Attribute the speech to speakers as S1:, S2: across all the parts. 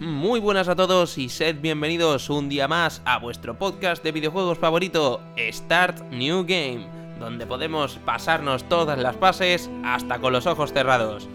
S1: Muy buenas a todos y sed bienvenidos un día más a vuestro podcast de videojuegos favorito, Start New Game, donde podemos pasarnos todas las fases hasta con los ojos cerrados.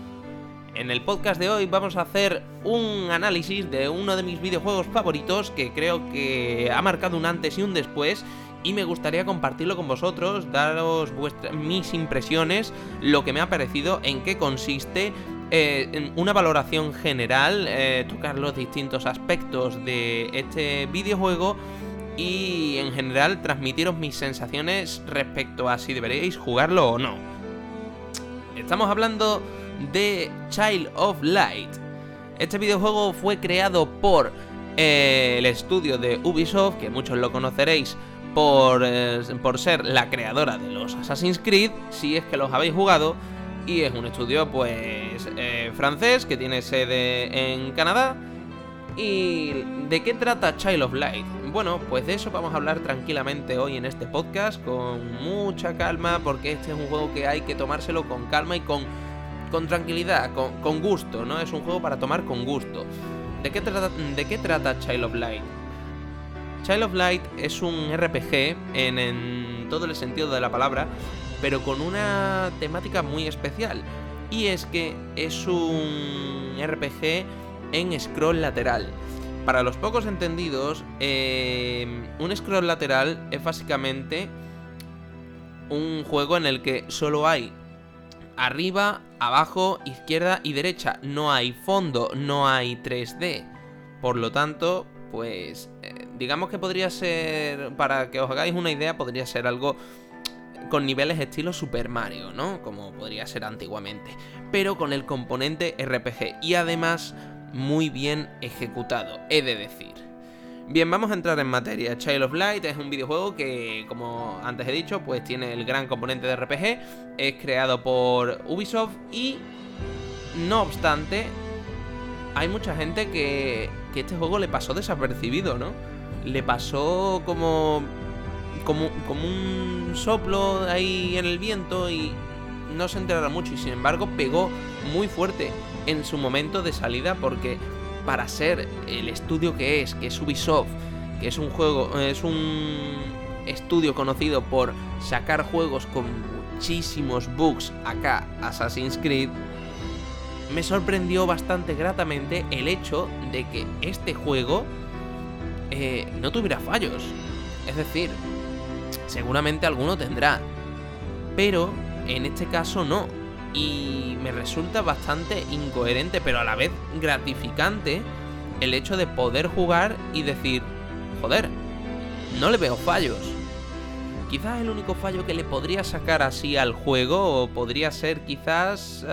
S1: En el podcast de hoy vamos a hacer un análisis de uno de mis videojuegos favoritos que creo que ha marcado un antes y un después y me gustaría compartirlo con vosotros, daros mis impresiones, lo que me ha parecido, en qué consiste eh, una valoración general, eh, tocar los distintos aspectos de este videojuego y en general transmitiros mis sensaciones respecto a si deberéis jugarlo o no. Estamos hablando de Child of Light. Este videojuego fue creado por eh, el estudio de Ubisoft, que muchos lo conoceréis por, por ser la creadora de los Assassin's Creed, si es que los habéis jugado y es un estudio pues eh, francés que tiene sede en Canadá. ¿Y de qué trata Child of Light? Bueno, pues de eso vamos a hablar tranquilamente hoy en este podcast con mucha calma porque este es un juego que hay que tomárselo con calma y con, con tranquilidad, con, con gusto, ¿no? Es un juego para tomar con gusto. ¿De qué, trata, ¿De qué trata Child of Light? Child of Light es un RPG en, en todo el sentido de la palabra pero con una temática muy especial. Y es que es un RPG en scroll lateral. Para los pocos entendidos, eh, un scroll lateral es básicamente un juego en el que solo hay arriba, abajo, izquierda y derecha. No hay fondo, no hay 3D. Por lo tanto, pues eh, digamos que podría ser, para que os hagáis una idea, podría ser algo con niveles estilo Super Mario, ¿no? Como podría ser antiguamente, pero con el componente RPG y además muy bien ejecutado, he de decir. Bien, vamos a entrar en materia. Child of Light es un videojuego que, como antes he dicho, pues tiene el gran componente de RPG, es creado por Ubisoft y, no obstante, hay mucha gente que, que este juego le pasó desapercibido, ¿no? Le pasó como como, un soplo ahí en el viento y no se enterará mucho y sin embargo pegó muy fuerte en su momento de salida porque para ser el estudio que es, que es Ubisoft, que es un juego, es un estudio conocido por sacar juegos con muchísimos bugs acá, Assassin's Creed, me sorprendió bastante gratamente el hecho de que este juego eh, no tuviera fallos. Es decir, seguramente alguno tendrá. Pero en este caso no. Y me resulta bastante incoherente, pero a la vez gratificante el hecho de poder jugar y decir, joder, no le veo fallos. Quizás el único fallo que le podría sacar así al juego podría ser quizás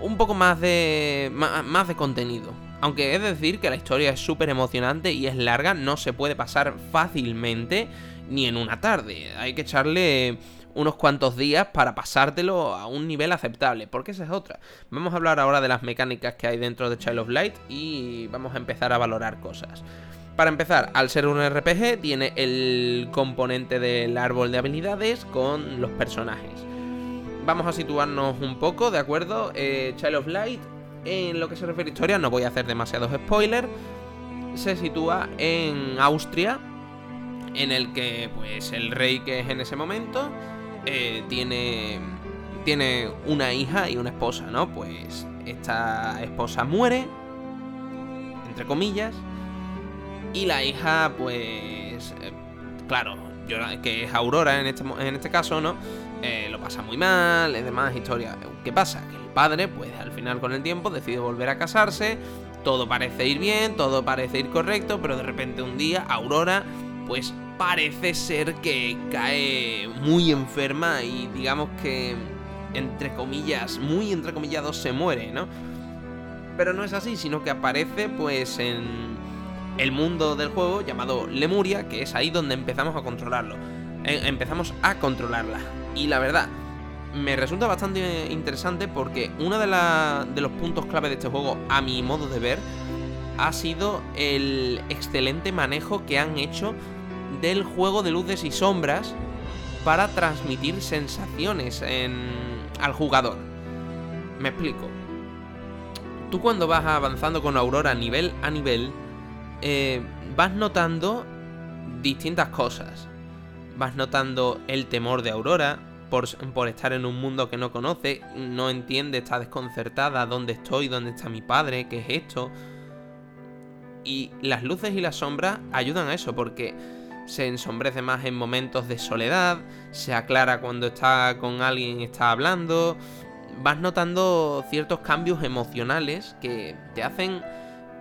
S1: un poco más de, más de contenido. Aunque es decir que la historia es súper emocionante y es larga, no se puede pasar fácilmente ni en una tarde. Hay que echarle unos cuantos días para pasártelo a un nivel aceptable, porque esa es otra. Vamos a hablar ahora de las mecánicas que hay dentro de Child of Light y vamos a empezar a valorar cosas. Para empezar, al ser un RPG, tiene el componente del árbol de habilidades con los personajes. Vamos a situarnos un poco, ¿de acuerdo? Eh, Child of Light en lo que se refiere a historia, no voy a hacer demasiados spoilers. Se sitúa en Austria, en el que pues el rey que es en ese momento eh, tiene, tiene una hija y una esposa, ¿no? Pues esta esposa muere, entre comillas, y la hija pues, eh, claro, que es Aurora en este, en este caso, ¿no? Eh, lo pasa muy mal, es demás historia. ¿Qué pasa? Que el padre, pues al final con el tiempo, decide volver a casarse, todo parece ir bien, todo parece ir correcto, pero de repente un día Aurora, pues parece ser que cae muy enferma y digamos que, entre comillas, muy entre comillas, se muere, ¿no? Pero no es así, sino que aparece pues en el mundo del juego llamado Lemuria, que es ahí donde empezamos a controlarlo. Eh, empezamos a controlarla. Y la verdad, me resulta bastante interesante porque uno de, de los puntos clave de este juego, a mi modo de ver, ha sido el excelente manejo que han hecho del juego de luces y sombras para transmitir sensaciones en, al jugador. Me explico. tú cuando vas avanzando con Aurora nivel a nivel, eh, vas notando distintas cosas. Vas notando el temor de Aurora por, por, estar en un mundo que no conoce, no entiende, está desconcertada, dónde estoy, dónde está mi padre, qué es esto. Y las luces y las sombras ayudan a eso porque se ensombrece más en momentos de soledad, se aclara cuando está con alguien y está hablando, vas notando ciertos cambios emocionales que te hacen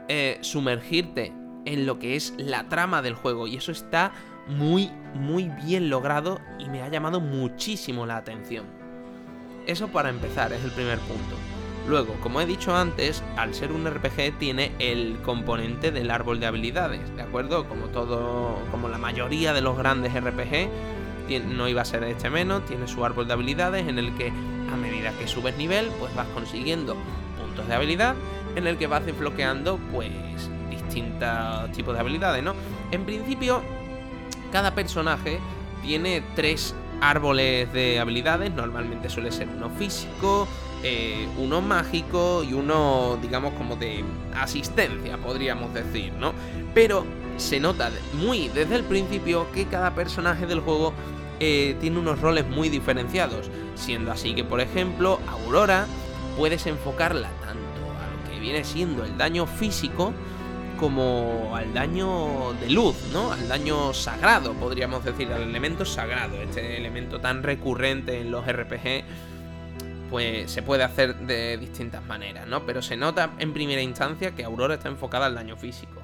S1: eh, sumergirte en lo que es la trama del juego y eso está muy, muy bien logrado y me ha llamado muchísimo la atención. Eso para empezar, es el primer punto. Luego, como he dicho antes, al ser un RPG tiene el componente del árbol de habilidades, ¿de acuerdo? Como todo, como la mayoría de los grandes RPG, no iba a ser este menos, tiene su árbol de habilidades en el que a medida que subes nivel, pues vas consiguiendo puntos de habilidad en el que vas desbloqueando pues distintos tipos de habilidades, ¿no? En principio, cada personaje tiene tres árboles de habilidades, normalmente suele ser uno físico, eh, uno mágico y uno, digamos, como de asistencia, podríamos decir, ¿no? Pero se nota muy desde el principio que cada personaje del juego eh, tiene unos roles muy diferenciados, siendo así que, por ejemplo, Aurora puedes enfocarla tanto a lo que viene siendo el daño físico, como al daño de luz, ¿no? Al daño sagrado, podríamos decir, al elemento sagrado, este elemento tan recurrente en los RPG pues se puede hacer de distintas maneras, ¿no? Pero se nota en primera instancia que Aurora está enfocada al daño físico.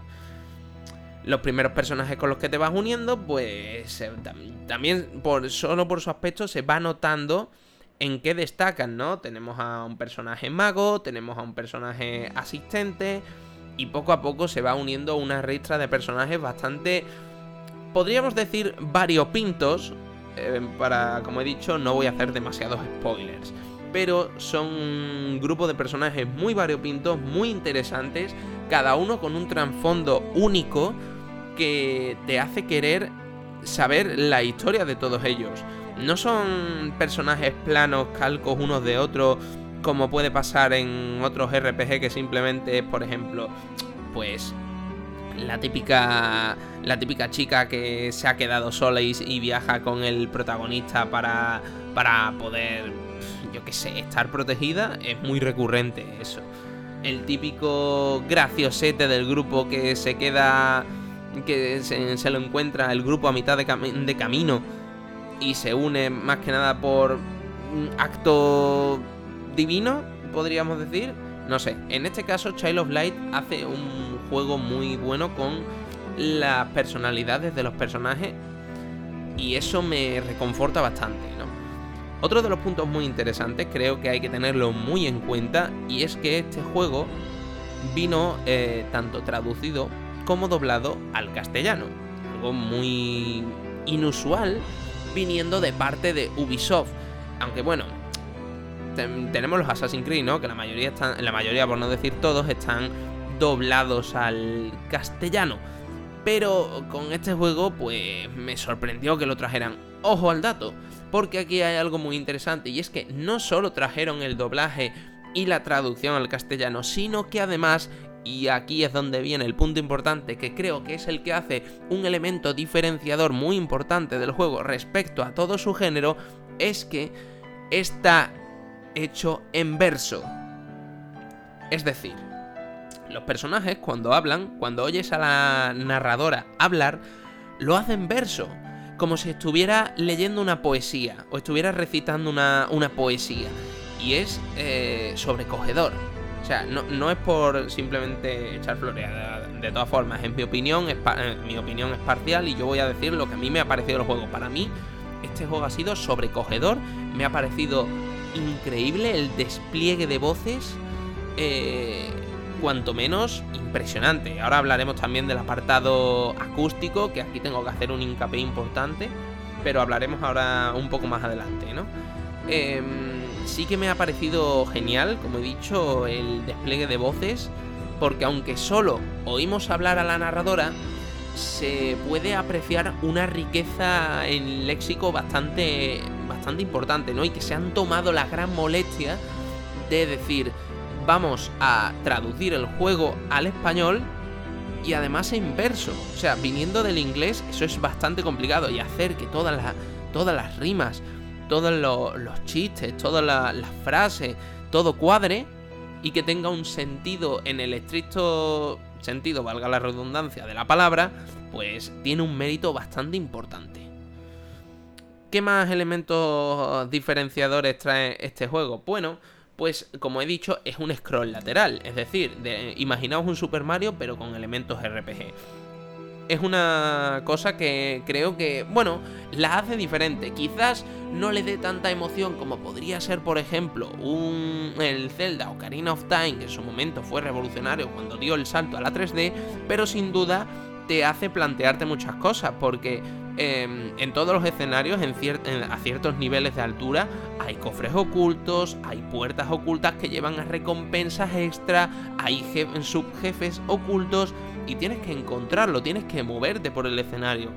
S1: Los primeros personajes con los que te vas uniendo, pues también por, solo por su aspecto se va notando en qué destacan, ¿no? Tenemos a un personaje mago, tenemos a un personaje asistente y poco a poco se va uniendo una ristra de personajes bastante, podríamos decir, variopintos. Eh, para, como he dicho, no voy a hacer demasiados spoilers pero son un grupo de personajes muy variopintos, muy interesantes, cada uno con un trasfondo único que te hace querer saber la historia de todos ellos. No son personajes planos, calcos unos de otros, como puede pasar en otros RPG que simplemente es, por ejemplo, pues la típica la típica chica que se ha quedado sola y, y viaja con el protagonista para para poder yo qué sé, estar protegida es muy recurrente eso. El típico graciosete del grupo que se queda, que se, lo encuentra el grupo a mitad de, de camino y se une más que nada por un acto divino, podríamos decir. No sé, en este caso Child of Light hace un juego muy bueno con las personalidades de los personajes y eso me reconforta bastante, ¿no? Otro de los puntos muy interesantes, creo que hay que tenerlo muy en cuenta, y es que este juego vino eh, tanto traducido como doblado al castellano. Algo muy inusual viniendo de parte de Ubisoft. Aunque bueno, tenemos los Assassin's Creed, ¿no? Que la mayoría están, la mayoría, por no decir todos, están doblados al castellano. Pero con este juego, pues me sorprendió que lo trajeran. Ojo al dato porque aquí hay algo muy interesante y es que no solo trajeron el doblaje y la traducción al castellano, sino que además y aquí es donde viene el punto importante que creo que es el que hace un elemento diferenciador muy importante del juego respecto a todo su género, es que está hecho en verso. Es decir, los personajes cuando hablan, cuando oyes a la narradora hablar, lo hacen verso como si estuviera leyendo una poesía o estuviera recitando una, poesía. Y es eh, sobrecogedor. O sea, no, es por simplemente echar flores. De, todas formas, en mi opinión, es eh, mi opinión es parcial y yo voy a decir lo que a mí me ha parecido el juego. Para mí, este juego ha sido sobrecogedor. Me ha parecido increíble el despliegue de voces. Eh, cuanto menos impresionante. Ahora hablaremos también del apartado acústico, que aquí tengo que hacer un hincapié importante, pero hablaremos ahora un poco más adelante, ¿no? Em, sí que me ha parecido genial, como he dicho, el despliegue de voces, porque aunque solo oímos hablar a la narradora, se puede apreciar una riqueza en léxico bastante, bastante importante, ¿no? Y que se han tomado la gran molestia de decir, vamos a traducir el juego al español y además en verso. O sea, viniendo del inglés, eso es bastante complicado. Y hacer que todas las, las rimas, todos los, chistes, todas las, frases, todo cuadre y que tenga un sentido en el estricto sentido, valga la redundancia de la palabra, pues tiene un mérito bastante importante. ¿Qué más elementos diferenciadores trae este juego? Bueno, pues como he dicho, es un scroll lateral. Es decir, imaginaos un Super Mario pero con elementos RPG. Es una cosa que creo que, bueno, la hace diferente. Quizás no le dé tanta emoción como podría ser, por ejemplo, un, el Zelda Ocarina of Time, que en su momento fue revolucionario cuando dio el salto a la 3D, pero sin duda te hace plantearte muchas cosas, porque em, en todos los escenarios, en a ciertos niveles de altura, hay cofres ocultos, hay puertas ocultas que llevan a recompensas extra, hay subjefes ocultos y tienes que encontrarlo, tienes que moverte por el escenario.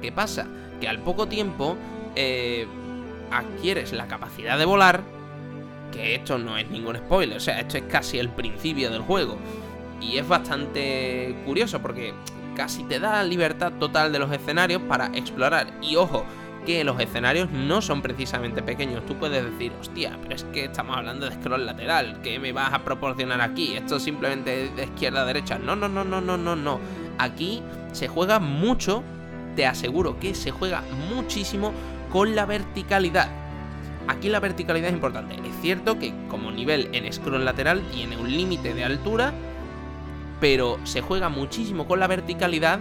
S1: ¿Qué pasa? Que al poco tiempo eh, adquieres la capacidad de volar, que esto no es ningún spoiler, o sea, esto es casi el principio del juego. Y es bastante curioso porque casi te da libertad total de los escenarios para explorar. Y ojo, que los escenarios no son precisamente pequeños. Tú puedes decir, hostia, pero es que estamos hablando de scroll lateral. ¿Qué me vas a proporcionar aquí? Esto simplemente de izquierda a derecha. No, no, no, no, no, no, no. Aquí se juega mucho, te aseguro que se juega muchísimo con la verticalidad. Aquí la verticalidad es importante. Es cierto que como nivel en scroll lateral tiene un límite de altura pero se juega muchísimo con la verticalidad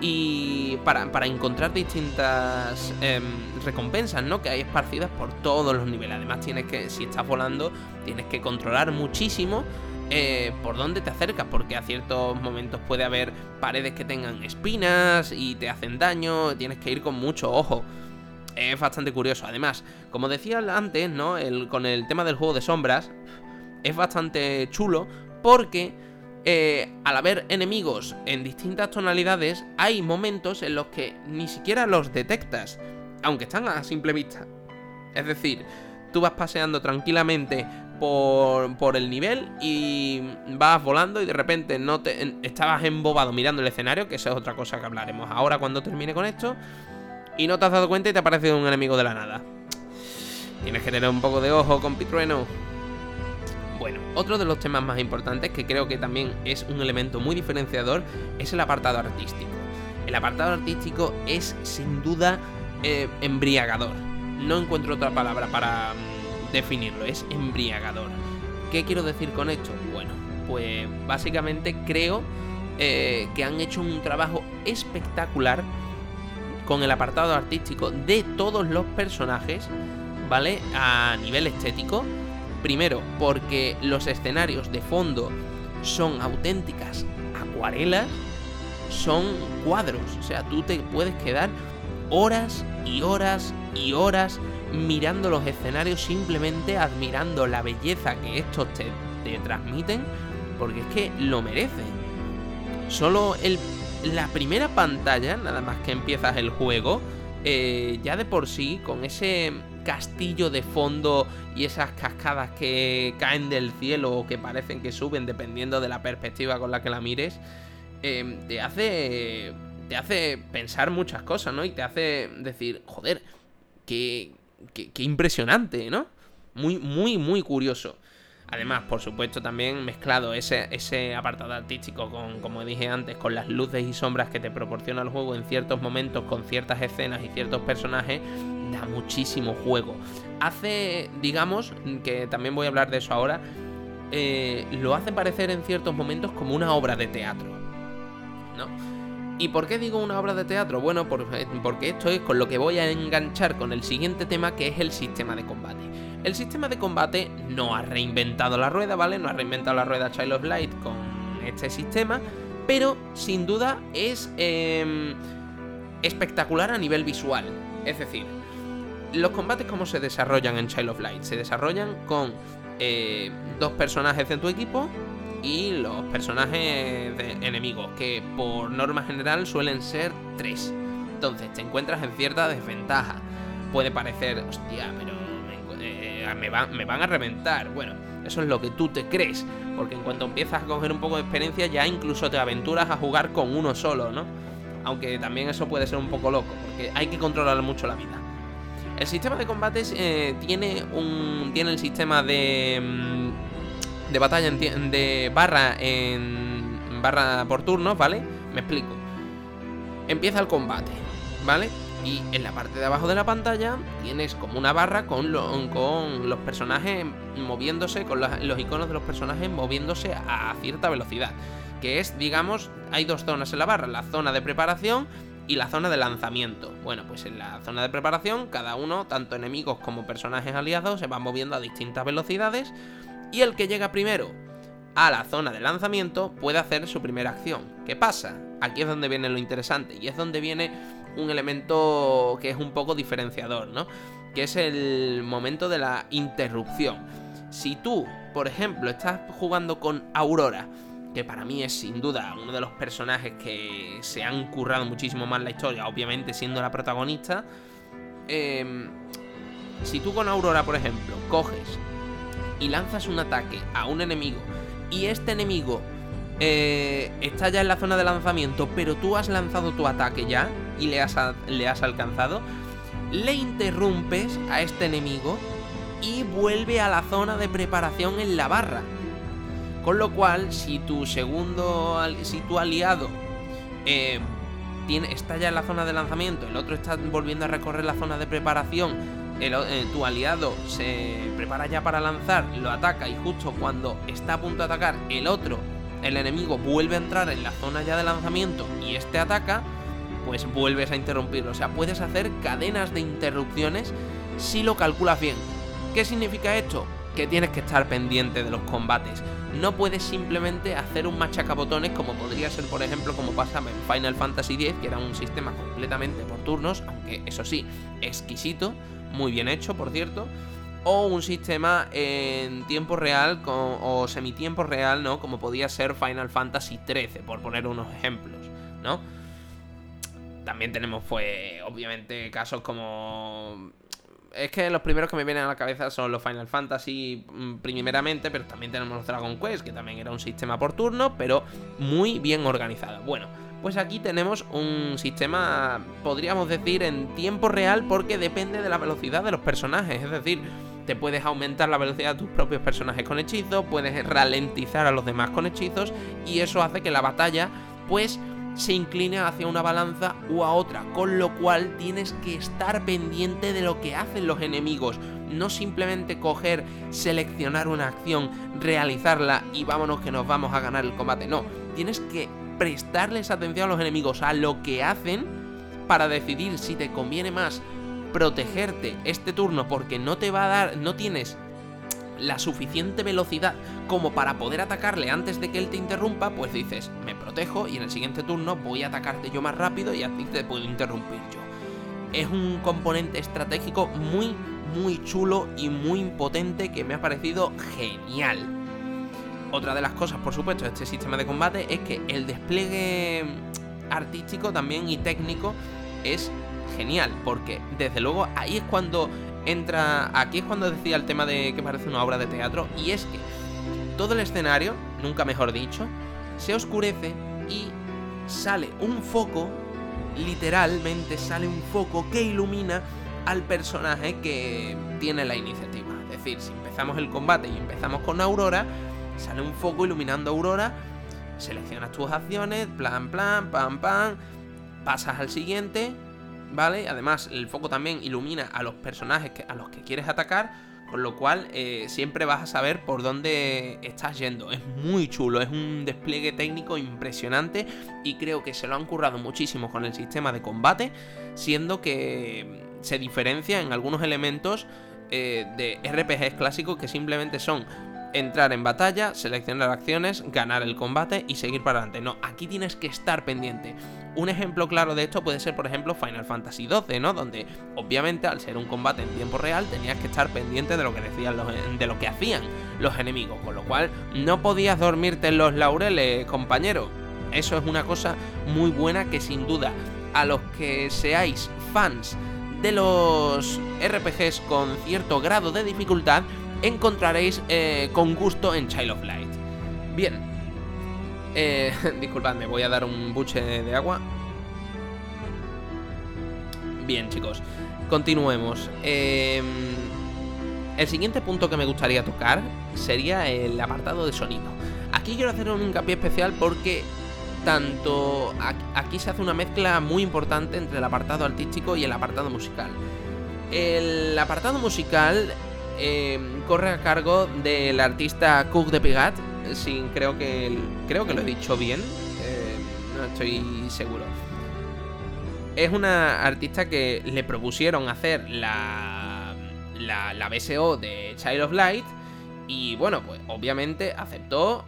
S1: y para, encontrar distintas em, recompensas, ¿no? Que hay esparcidas por todos los niveles. Además, tienes que, si estás volando, tienes que controlar muchísimo eh, por dónde te acercas, porque a ciertos momentos puede haber paredes que tengan espinas y te hacen daño, tienes que ir con mucho ojo. Es bastante curioso. Además, como decía antes, ¿no? El, con el tema del juego de sombras, es bastante chulo porque eh, al haber enemigos en distintas tonalidades, hay momentos en los que ni siquiera los detectas, aunque están a simple vista. Es decir, tú vas paseando tranquilamente por, el nivel y vas volando y de repente no te estabas embobado mirando el escenario, que esa es otra cosa que hablaremos ahora cuando termine con esto, y no te has dado cuenta y te ha aparecido un enemigo de la nada. Tienes que tener un poco de ojo, con Pitrueno otro de los temas más importantes que creo que también es un elemento muy diferenciador es el apartado artístico. El apartado artístico es sin duda eh, embriagador. No encuentro otra palabra para mm, definirlo, es embriagador. ¿Qué quiero decir con esto? Bueno, pues básicamente creo eh, que han hecho un trabajo espectacular con el apartado artístico de todos los personajes, ¿vale? A nivel estético Primero, porque los escenarios de fondo son auténticas acuarelas, son cuadros. O sea, tú te puedes quedar horas y horas y horas mirando los escenarios, simplemente admirando la belleza que estos te, transmiten, porque es que lo merece. Solo el, la primera pantalla, nada más que empiezas el juego, eh, ya de por sí, con ese castillo de fondo y esas cascadas que caen del cielo o que parecen que suben dependiendo de la perspectiva con la que la mires, em, te hace. te hace pensar muchas cosas, ¿no? Y te hace decir, joder, qué, qué, impresionante, ¿no? Muy, muy, muy curioso. Además, por supuesto, también mezclado ese, ese apartado artístico con, como dije antes, con las luces y sombras que te proporciona el juego en ciertos momentos, con ciertas escenas y ciertos personajes, da muchísimo juego. Hace, digamos, que también voy a hablar de eso ahora, eh, lo hace parecer en ciertos momentos como una obra de teatro. ¿No? ¿Y por qué digo una obra de teatro? Bueno, eh, porque esto es con lo que voy a enganchar con el siguiente tema, que es el sistema de combate. El sistema de combate no ha reinventado la rueda, ¿vale? No ha reinventado la rueda Child of Light con este sistema, pero sin duda es em, espectacular a nivel visual. Es decir, los combates cómo se desarrollan en Child of Light. Se desarrollan con eh, dos personajes de tu equipo y los personajes de enemigos, que por norma general suelen ser tres. Entonces te encuentras en cierta desventaja. Puede parecer, hostia, pero me, eh, van, me van a reventar. Bueno, Eso es lo que tú te crees. Porque en cuanto empiezas a coger un poco de experiencia, ya incluso te aventuras a jugar con uno solo, ¿no? Aunque también eso puede ser un poco loco, porque hay que controlar mucho la vida. El sistema de combates eh, tiene un. tiene el sistema de. Mm, de batalla de barra en. barra por turnos, ¿vale? Me explico. Empieza el combate, ¿vale? Y en la parte de abajo de la pantalla tienes como una barra con, con los personajes moviéndose, con los, iconos de los personajes moviéndose a cierta velocidad. Que es, digamos, hay dos zonas en la barra, la zona de preparación y la zona de lanzamiento. Bueno, pues en la zona de preparación, cada uno, tanto enemigos como personajes aliados, se van moviendo a distintas velocidades. Y el que llega primero a la zona de lanzamiento puede hacer su primera acción. ¿Qué pasa? Aquí es donde viene lo interesante y es donde viene un elemento que es un poco diferenciador, ¿no? Que es el momento de la interrupción. Si tú, por ejemplo, estás jugando con Aurora, que para mí es sin duda uno de los personajes que se han currado muchísimo más la historia, obviamente siendo la protagonista, em, si tú con Aurora, por ejemplo, coges y lanzas un ataque a un enemigo y este enemigo eh, está ya en la zona de lanzamiento, pero tú has lanzado tu ataque ya y le has, le has alcanzado, le interrumpes a este enemigo y vuelve a la zona de preparación en la barra. Con lo cual, si tu segundo, si tu aliado eh, está ya en la zona de lanzamiento, el otro está volviendo a recorrer la zona de preparación, eh, tu aliado se prepara ya para lanzar, lo ataca y justo cuando está a punto de atacar, el otro, el enemigo, vuelve a entrar en la zona ya de lanzamiento y este ataca, pues vuelves a interrumpirlo. O sea, puedes hacer cadenas de interrupciones si lo calculas bien. ¿Qué significa esto? Que tienes que estar pendiente de los combates. No puedes simplemente hacer un machacabotones como podría ser, por ejemplo, como pasa en Final Fantasy X, que era un sistema completamente por turnos, aunque eso sí, exquisito, muy bien hecho, por cierto. O un sistema en tiempo real o semitiempo real, ¿no? Como podía ser Final Fantasy XIII, por poner unos ejemplos, ¿no? También tenemos, pues, obviamente, casos como es que los primeros que me vienen a la cabeza son los Final Fantasy mm, primeramente, pero también tenemos los Dragon Quest, que también era un sistema por turno, pero muy bien organizado. Bueno, pues aquí tenemos un sistema, podríamos decir, en tiempo real porque depende de la velocidad de los personajes, es decir, te puedes aumentar la velocidad de tus propios personajes con hechizos, puedes ralentizar a los demás con hechizos y eso hace que la batalla pues se incline hacia una balanza u a otra, con lo cual tienes que estar pendiente de lo que hacen los enemigos, no simplemente coger, seleccionar una acción, realizarla y vámonos que nos vamos a ganar el combate, no, tienes que prestarles atención a los enemigos, a lo que hacen, para decidir si te conviene más protegerte este turno porque no te va a dar, no tienes la suficiente velocidad como para poder atacarle antes de que él te interrumpa, pues dices, me protejo y en el siguiente turno voy a atacarte yo más rápido y a ti te puedo interrumpir yo. Es un componente estratégico muy, muy chulo y muy potente que me ha parecido genial. Otra de las cosas, por supuesto, de este sistema de combate es que el despliegue artístico también y técnico es genial, porque desde luego ahí es cuando entra. Aquí es cuando decía el tema de que parece una obra de teatro. Y es que todo el escenario, nunca mejor dicho, se oscurece y sale un foco. Literalmente sale un foco que ilumina al personaje que tiene la iniciativa. Es decir, si empezamos el combate y empezamos con Aurora, sale un foco iluminando a Aurora. Seleccionas tus acciones, plan, plan, pam, pam. Pasas al siguiente, ¿vale? Además, el foco también ilumina a los personajes a los que quieres atacar, con lo cual eh, siempre vas a saber por dónde estás yendo. Es muy chulo, es un despliegue técnico impresionante y creo que se lo han currado muchísimo con el sistema de combate, siendo que se diferencia en algunos elementos eh, de RPGs clásicos que simplemente son entrar en batalla, seleccionar acciones, ganar el combate y seguir para adelante. No, aquí tienes que estar pendiente. Un ejemplo claro de esto puede ser, por ejemplo, Final Fantasy XII, ¿no? Donde, obviamente, al ser un combate en tiempo real, tenías que estar pendiente de lo que decían los, de lo que hacían los enemigos. Con lo cual, no podías dormirte en los laureles, compañero. Eso es una cosa muy buena que sin duda a los que seáis fans de los RPGs con cierto grado de dificultad encontraréis eh, con gusto en Child of Light. Bien, eh, disculpadme, voy a dar un buche de agua. Bien, chicos, continuemos. Em, el siguiente punto que me gustaría tocar sería el apartado de sonido. Aquí quiero hacer un hincapié especial porque tanto aquí se hace una mezcla muy importante entre el apartado artístico y el apartado musical. El apartado musical em, corre a cargo del artista Cook de Pigat, sí, creo que, creo que lo he dicho bien, eh, no estoy seguro. Es una artista que le propusieron hacer la, la, la BSO de Child of Light y bueno, pues obviamente aceptó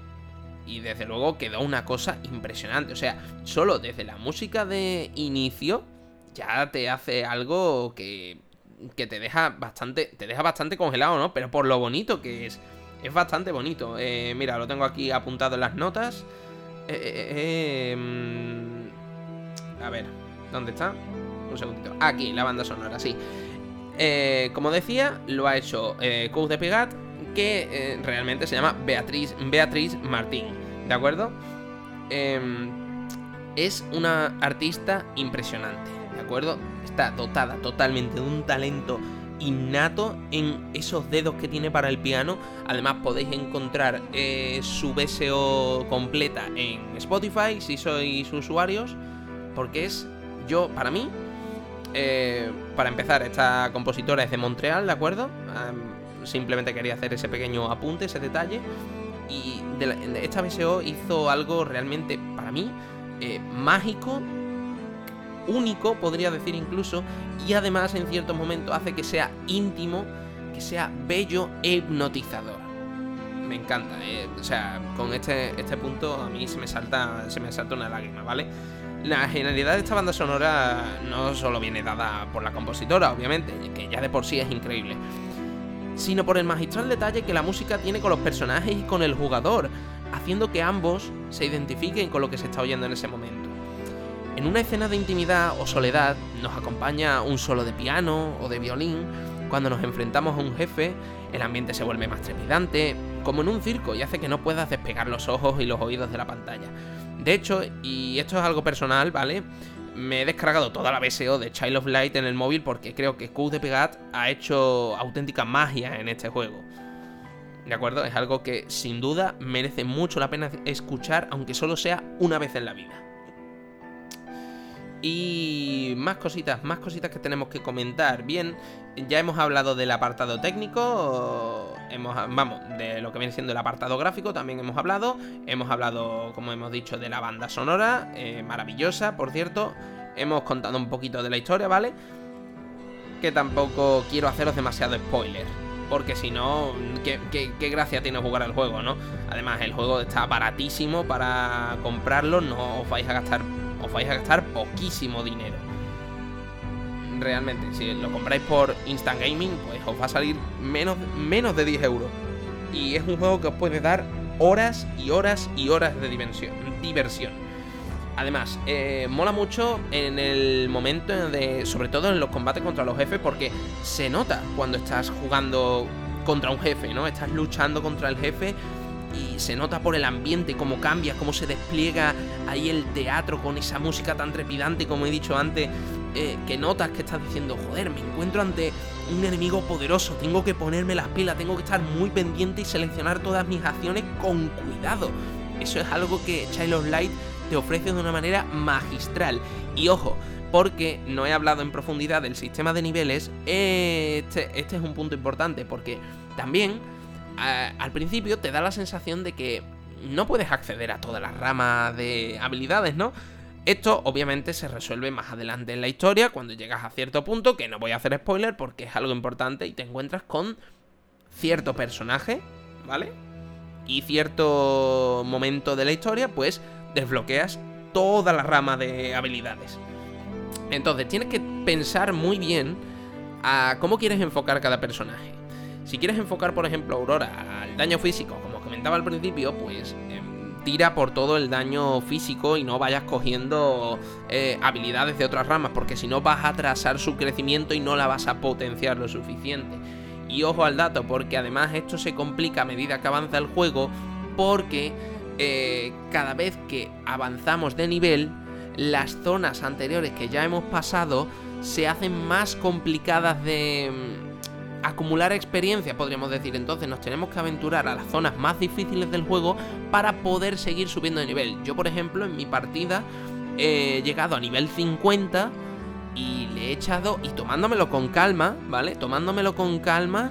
S1: y desde luego quedó una cosa impresionante. O sea, solo desde la música de inicio ya te hace algo que, que te deja bastante te deja bastante congelado, ¿no? Pero por lo bonito que es. Es bastante bonito. Eh, mira, lo tengo aquí apuntado en las notas. Eh, eh, em, a ver, ¿dónde está? Un segundito. Aquí, la banda sonora, sí. como decía, lo ha hecho eh, de Pegat, que realmente se llama Beatriz, Beatriz Martín. ¿De acuerdo? Em, es una artista impresionante, ¿de acuerdo? Está dotada totalmente de un talento innato en esos dedos que tiene para el piano. Además podéis encontrar eh, su BSO completa en Spotify si sois usuarios. Porque es, yo, para mí, eh, para empezar, esta compositora es de Montreal, ¿de acuerdo? simplemente quería hacer ese pequeño apunte, ese detalle. Y esta BSO hizo algo realmente, para mí, eh, mágico único, podría decir incluso, y además en ciertos momentos hace que sea íntimo, que sea bello e hipnotizador. Me encanta, eh. o sea, con este, este punto a mí se me salta, se me salta una lágrima, ¿vale? La genialidad de esta banda sonora no solo viene dada por la compositora, obviamente, que ya de por sí es increíble, sino por el magistral detalle que la música tiene con los personajes y con el jugador, haciendo que ambos se identifiquen con lo que se está oyendo en ese momento. En una escena de intimidad o soledad nos acompaña un solo de piano o de violín. Cuando nos enfrentamos a un jefe, el ambiente se vuelve más trepidante, como en un circo, y hace que no puedas despegar los ojos y los oídos de la pantalla. De hecho, y esto es algo personal, ¿vale? Me he descargado toda la BSO de Child of Light en el móvil porque creo que Q de Pegat ha hecho auténtica magia en este juego. ¿De acuerdo? Es algo que sin duda merece mucho la pena escuchar, aunque solo sea una vez en la vida. Y más cositas, más cositas que tenemos que comentar. Bien, ya hemos hablado del apartado técnico, hemos, vamos, de lo que viene siendo el apartado gráfico, también hemos hablado. Hemos hablado, como hemos dicho, de la banda sonora, eh, maravillosa, por cierto. Hemos contado un poquito de la historia, ¿vale? Que tampoco quiero haceros demasiado spoiler. Porque si no, ¿qué, qué gracia tiene jugar al juego, ¿no? Además, el juego está baratísimo para comprarlo, no os vais a gastar os vais a gastar poquísimo dinero. Realmente, si lo compráis por Instant Gaming, pues os va a salir menos, menos de 10 euros. Y es un juego que os puede dar horas y horas y horas de diversión. Además, eh, mola mucho en el momento de. Sobre todo en los combates contra los jefes, porque se nota cuando estás jugando contra un jefe, ¿no? Estás luchando contra el jefe y se nota por el ambiente cómo cambia, cómo se despliega ahí el teatro con esa música tan trepidante, como he dicho antes, eh, que notas que estás diciendo, joder, me encuentro ante un enemigo poderoso, tengo que ponerme las pilas, tengo que estar muy pendiente y seleccionar todas mis acciones con cuidado. Eso es algo que Child of Light te ofrece de una manera magistral. Y ojo, porque no he hablado en profundidad del sistema de niveles, este, este es un punto importante, porque también al principio te da la sensación de que no puedes acceder a todas las ramas de habilidades, ¿no? Esto obviamente se resuelve más adelante en la historia, cuando llegas a cierto punto, que no voy a hacer spoiler porque es algo importante y te encuentras con cierto personaje, ¿vale? Y cierto momento de la historia, pues desbloqueas toda la rama de habilidades. Entonces tienes que pensar muy bien a cómo quieres enfocar cada personaje. Si quieres enfocar, por ejemplo, Aurora al daño físico, como comentaba al principio, pues em, tira por todo el daño físico y no vayas cogiendo eh, habilidades de otras ramas, porque si no vas a atrasar su crecimiento y no la vas a potenciar lo suficiente. Y ojo al dato, porque además esto se complica a medida que avanza el juego, porque eh, cada vez que avanzamos de nivel, las zonas anteriores que ya hemos pasado se hacen más complicadas de mm, acumular experiencia, podríamos decir. Entonces nos tenemos que aventurar a las zonas más difíciles del juego para poder seguir subiendo de nivel. Yo, por ejemplo, en mi partida he llegado a nivel 50 y le he echado, y tomándomelo con calma, ¿vale? Tomándomelo con calma,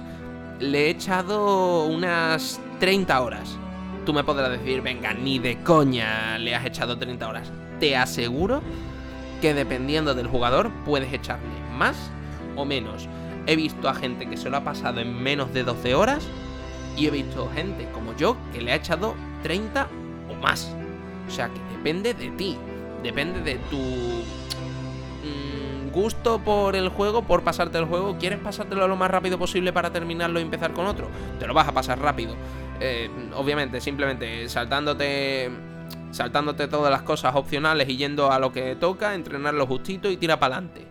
S1: le he echado unas 30 horas. Tú me podrás decir, venga, ni de coña le has echado 30 horas. Te aseguro que dependiendo del jugador puedes echarle más o menos. He visto a gente que se lo ha pasado en menos de 12 horas y he visto gente como yo que le ha echado 30 o más. O sea que depende de ti, depende de tu mm, gusto por el juego, por pasarte el juego. ¿Quieres pasártelo lo más rápido posible para terminarlo y empezar con otro? Te lo vas a pasar rápido. Eh, obviamente, simplemente saltándote saltándote todas las cosas opcionales y yendo a lo que toca, entrenarlo justito y tira para adelante.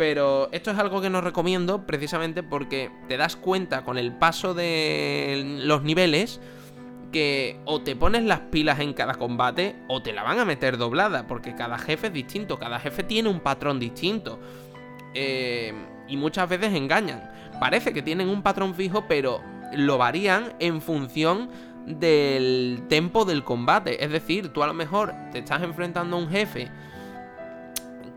S1: Pero esto es algo que no recomiendo precisamente porque te das cuenta con el paso de los niveles que o te pones las pilas en cada combate o te la van a meter doblada, porque cada jefe es distinto, cada jefe tiene un patrón distinto. Eh, y muchas veces engañan. Parece que tienen un patrón fijo, pero lo varían en función del tempo del combate. Es decir, tú a lo mejor te estás enfrentando a un jefe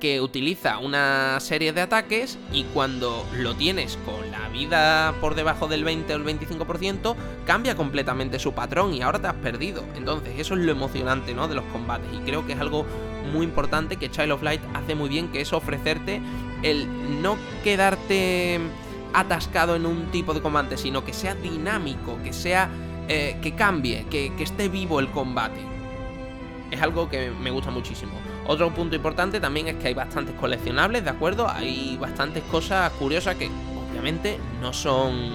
S1: que utiliza una serie de ataques y cuando lo tienes con la vida por debajo del 20 o el 25%, cambia completamente su patrón y ahora te has perdido. Entonces, eso es lo emocionante, ¿no? De los combates y creo que es algo muy importante que Child of Light hace muy bien, que es ofrecerte el no quedarte atascado en un tipo de combate, sino que sea dinámico, que sea eh, que cambie, que, esté vivo el combate. Es algo que me gusta muchísimo. Otro punto importante también es que hay bastantes coleccionables, ¿de acuerdo? Hay bastantes cosas curiosas que obviamente no son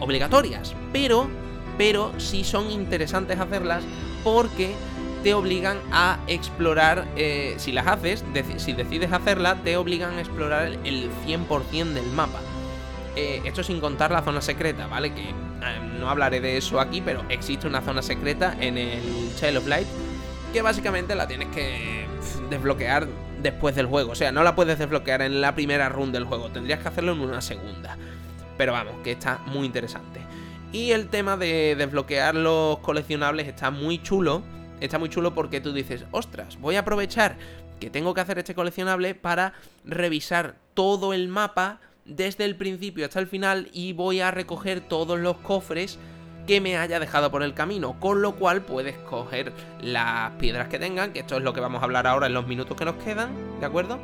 S1: obligatorias, pero, pero sí son interesantes hacerlas porque te obligan a explorar, eh, si las haces, si decides hacerla, te obligan a explorar el 100% del mapa. Eh, esto sin contar la zona secreta, ¿vale? Que eh, no hablaré de eso aquí, pero existe una zona secreta en el Child of Light que básicamente la tienes que desbloquear después del juego. O sea, no la puedes desbloquear en la primera run del juego, tendrías que hacerlo en una segunda. Pero vamos, que está muy interesante. Y el tema de desbloquear los coleccionables está muy chulo. Está muy chulo porque tú dices, ostras, voy a aprovechar que tengo que hacer este coleccionable para revisar todo el mapa desde el principio hasta el final y voy a recoger todos los cofres que me haya dejado por el camino, con lo cual puedes coger las piedras que tengan, que esto es lo que vamos a hablar ahora en los minutos que nos quedan, ¿de acuerdo?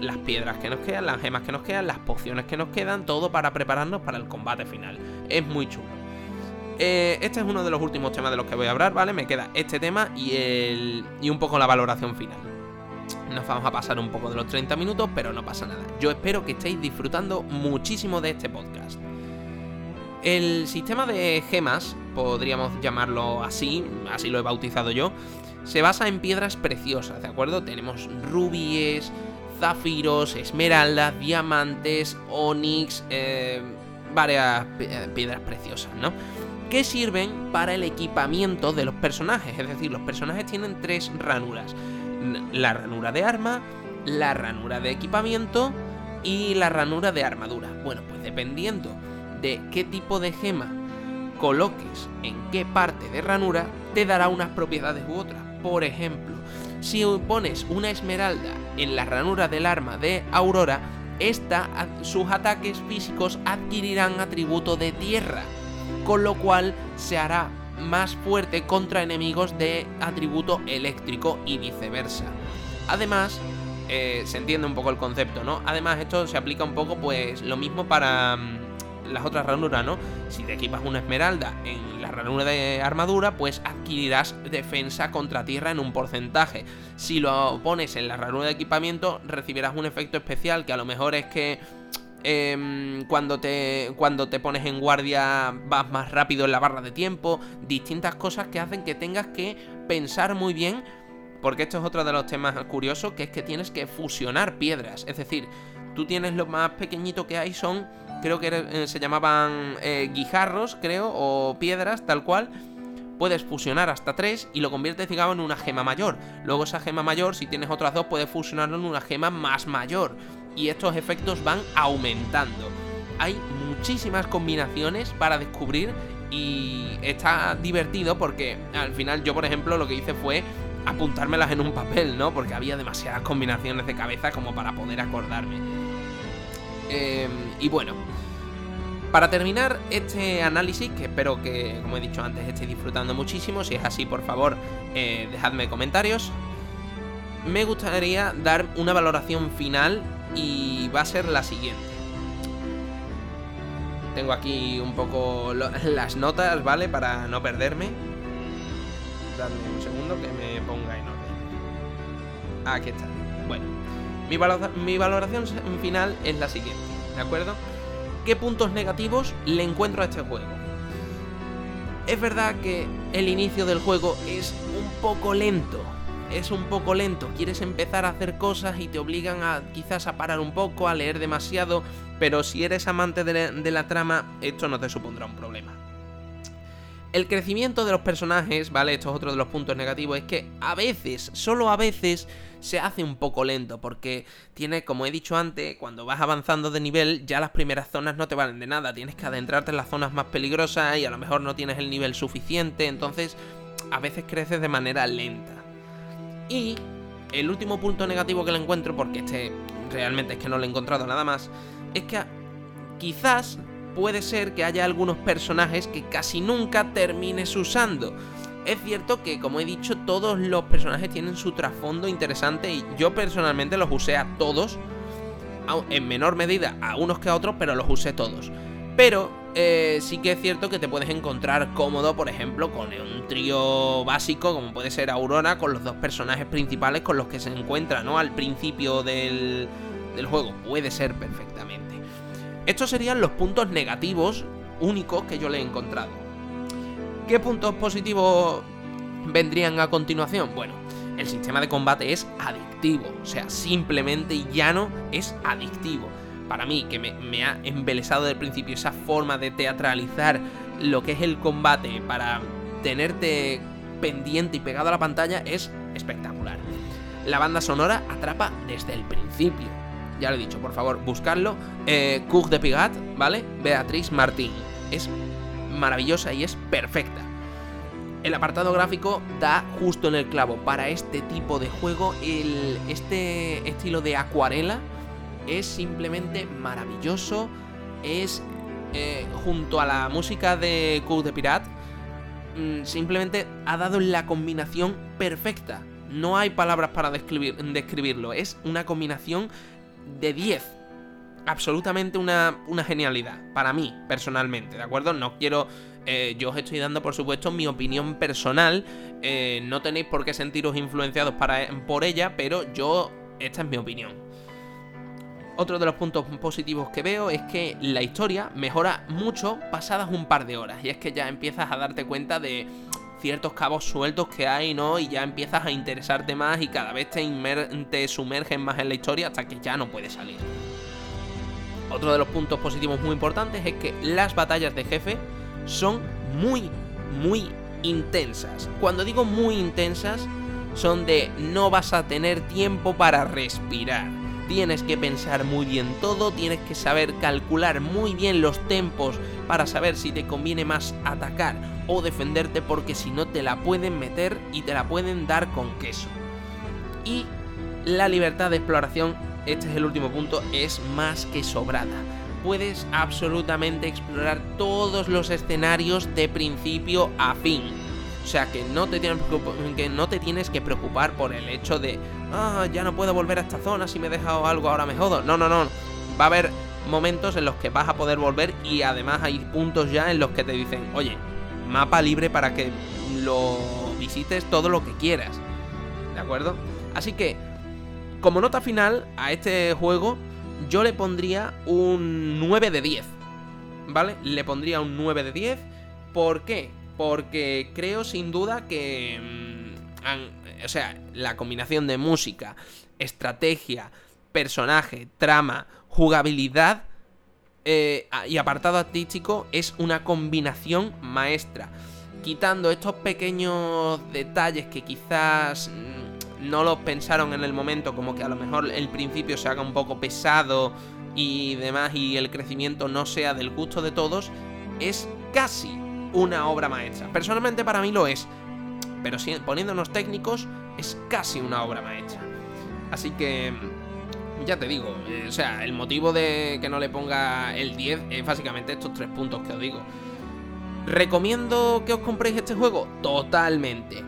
S1: Las piedras que nos quedan, las gemas que nos quedan, las pociones que nos quedan, todo para prepararnos para el combate final. Es muy chulo. Eh, este es uno de los últimos temas de los que voy a hablar, ¿vale? Me queda este tema y, el, y un poco la valoración final. Nos vamos a pasar un poco de los 30 minutos, pero no pasa nada. Yo espero que estéis disfrutando muchísimo de este podcast. El sistema de gemas, podríamos llamarlo así, así lo he bautizado yo, se basa en piedras preciosas, ¿de acuerdo? Tenemos rubíes, zafiros, esmeraldas, diamantes, onix, eh, varias eh, piedras preciosas, ¿no? Que sirven para el equipamiento de los personajes, es decir, los personajes tienen tres ranuras la ranura de arma, la ranura de equipamiento y la ranura de armadura. Bueno, pues dependiendo de qué tipo de gema coloques en qué parte de ranura, te dará unas propiedades u otras. Por ejemplo, si pones una esmeralda en la ranura del arma de Aurora, esta, sus ataques físicos adquirirán atributo de tierra, con lo cual se hará más fuerte contra enemigos de atributo eléctrico y viceversa. Además, eh, se entiende un poco el concepto, ¿no? Además, esto se aplica un poco, pues, lo mismo para mm, las otras ranuras, ¿no? Si te equipas una esmeralda en la ranura de armadura, pues adquirirás defensa contra tierra en un porcentaje. Si lo pones en la ranura de equipamiento, recibirás un efecto especial que a lo mejor es que Em, cuando, te, cuando te pones en guardia vas más rápido en la barra de tiempo, distintas cosas que hacen que tengas que pensar muy bien, porque esto es otro de los temas curiosos, que es que tienes que fusionar piedras, es decir, tú tienes lo más pequeñito que hay son creo que eh, se llamaban eh, guijarros, creo, o piedras, tal cual. Puedes fusionar hasta tres y lo conviertes, digamos, en una gema mayor. Luego esa gema mayor, si tienes otras dos, puedes fusionarlo en una gema más mayor. Y estos efectos van aumentando. Hay muchísimas combinaciones para descubrir y está divertido porque al final yo, por ejemplo, lo que hice fue apuntármelas en un papel, ¿no? Porque había demasiadas combinaciones de cabeza como para poder acordarme. Em, y bueno, para terminar este análisis, que espero que, como he dicho antes, estéis disfrutando muchísimo, si es así, por favor, eh, dejadme comentarios. Me gustaría dar una valoración final y va a ser la siguiente. Tengo aquí un poco las notas, ¿vale? Para no perderme. Dadme un segundo que me ponga en orden. Aquí está. Bueno, mi, valoración final es la siguiente, ¿de acuerdo? ¿Qué puntos negativos le encuentro a este juego? Es verdad que el inicio del juego es un poco lento. Es un poco lento. Quieres empezar a hacer cosas y te obligan a quizás a parar un poco, a leer demasiado. Pero si eres amante de la, trama, esto no te supondrá un problema. El crecimiento de los personajes, ¿vale? Esto es otro de los puntos negativos, es que a veces, solo a veces, se hace un poco lento, porque tiene, como he dicho antes, cuando vas avanzando de nivel, ya las primeras zonas no te valen de nada, tienes que adentrarte en las zonas más peligrosas y a lo mejor no tienes el nivel suficiente, entonces a veces creces de manera lenta. Y el último punto negativo que le encuentro, porque este realmente es que no lo he encontrado nada más, es que quizás puede ser que haya algunos personajes que casi nunca termines usando. Es cierto que, como he dicho, todos los personajes tienen su trasfondo interesante y yo personalmente los usé a todos, en menor medida a unos que a otros, pero los usé todos. Pero eh, sí que es cierto que te puedes encontrar cómodo, por ejemplo, con un trío básico, como puede ser Aurora, con los dos personajes principales con los que se encuentra, ¿no? Al principio del, juego. Puede ser perfectamente. Estos serían los puntos negativos únicos que yo le he encontrado. ¿Qué puntos positivos vendrían a continuación? Bueno, el sistema de combate es adictivo, o sea, simplemente y llano es adictivo. Para mí, que me, ha embelesado desde el principio esa forma de teatralizar lo que es el combate para tenerte pendiente y pegado a la pantalla es espectacular. La banda sonora atrapa desde el principio ya lo he dicho, por favor, buscarlo. Eh, Cook de Pigat, ¿vale? Beatriz Martín. Es maravillosa y es perfecta. El apartado gráfico da justo en el clavo. Para este tipo de juego, el, este estilo de acuarela es simplemente maravilloso. Es eh, junto a la música de Cook de Pirat, mm, simplemente ha dado la combinación perfecta. No hay palabras para describir, describirlo. Es una combinación de 10. Absolutamente una, genialidad, para mí, personalmente, ¿de acuerdo? No quiero... Eh, yo os estoy dando, por supuesto, mi opinión personal. Eh, no tenéis por qué sentiros influenciados para, por ella, pero yo... Esta es mi opinión. Otro de los puntos positivos que veo es que la historia mejora mucho pasadas un par de horas. Y es que ya empiezas a darte cuenta de ciertos cabos sueltos que hay, ¿no? Y ya empiezas a interesarte más y cada vez te, te sumerges más en la historia hasta que ya no puedes salir. Otro de los puntos positivos muy importantes es que las batallas de jefe son muy, muy intensas. Cuando digo muy intensas, son de no vas a tener tiempo para respirar. Tienes que pensar muy bien todo, tienes que saber calcular muy bien los tempos para saber si te conviene más atacar o defenderte porque si no te la pueden meter y te la pueden dar con queso. Y la libertad de exploración, este es el último punto, es más que sobrada. Puedes absolutamente explorar todos los escenarios de principio a fin. O sea que no te tienes que, preocupar por el hecho de, ah, ya no puedo volver a esta zona, si me he dejado algo ahora me jodo. No, no, no. Va a haber momentos en los que vas a poder volver y además hay puntos ya en los que te dicen, oye, mapa libre para que lo visites todo lo que quieras. ¿De acuerdo? Así que, como nota final a este juego, yo le pondría un 9 de 10. ¿Vale? Le pondría un 9 de 10. ¿Por qué? Porque creo sin duda que... Mm, o sea, la combinación de música, estrategia, personaje, trama, jugabilidad eh, y apartado artístico es una combinación maestra. Quitando estos pequeños detalles que quizás mm, no los pensaron en el momento, como que a lo mejor el principio se haga un poco pesado y demás y el crecimiento no sea del gusto de todos, es casi una obra maestra. Personalmente para mí lo es, pero si, poniéndonos técnicos es casi una obra maestra. Así que ya te digo, eh, o sea, el motivo de que no le ponga el 10 es básicamente estos tres puntos que os digo. ¿Recomiendo que os compréis este juego? Totalmente.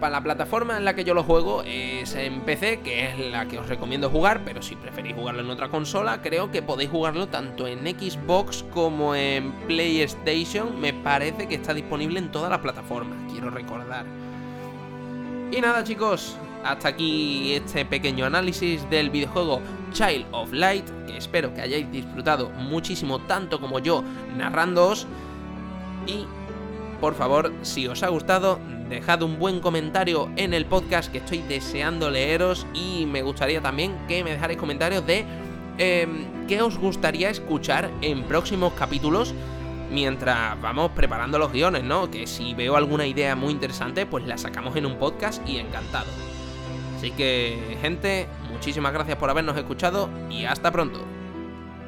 S1: Para la plataforma en la que yo lo juego es en PC, que es la que os recomiendo jugar, pero si preferís jugarlo en otra consola, creo que podéis jugarlo tanto en Xbox como en PlayStation. Me parece que está disponible en todas las plataformas, quiero recordar. Y nada chicos, hasta aquí este pequeño análisis del videojuego Child of Light, que espero que hayáis disfrutado muchísimo tanto como yo narrándoos. Y por favor, si os ha gustado, dejad un buen comentario en el podcast que estoy deseando leeros y me gustaría también que me dejarais comentarios de em, qué os gustaría escuchar en próximos capítulos mientras vamos preparando los guiones, ¿no? Que si veo alguna idea muy interesante, pues la sacamos en un podcast y encantado. Así que, gente, muchísimas gracias por habernos escuchado y hasta pronto.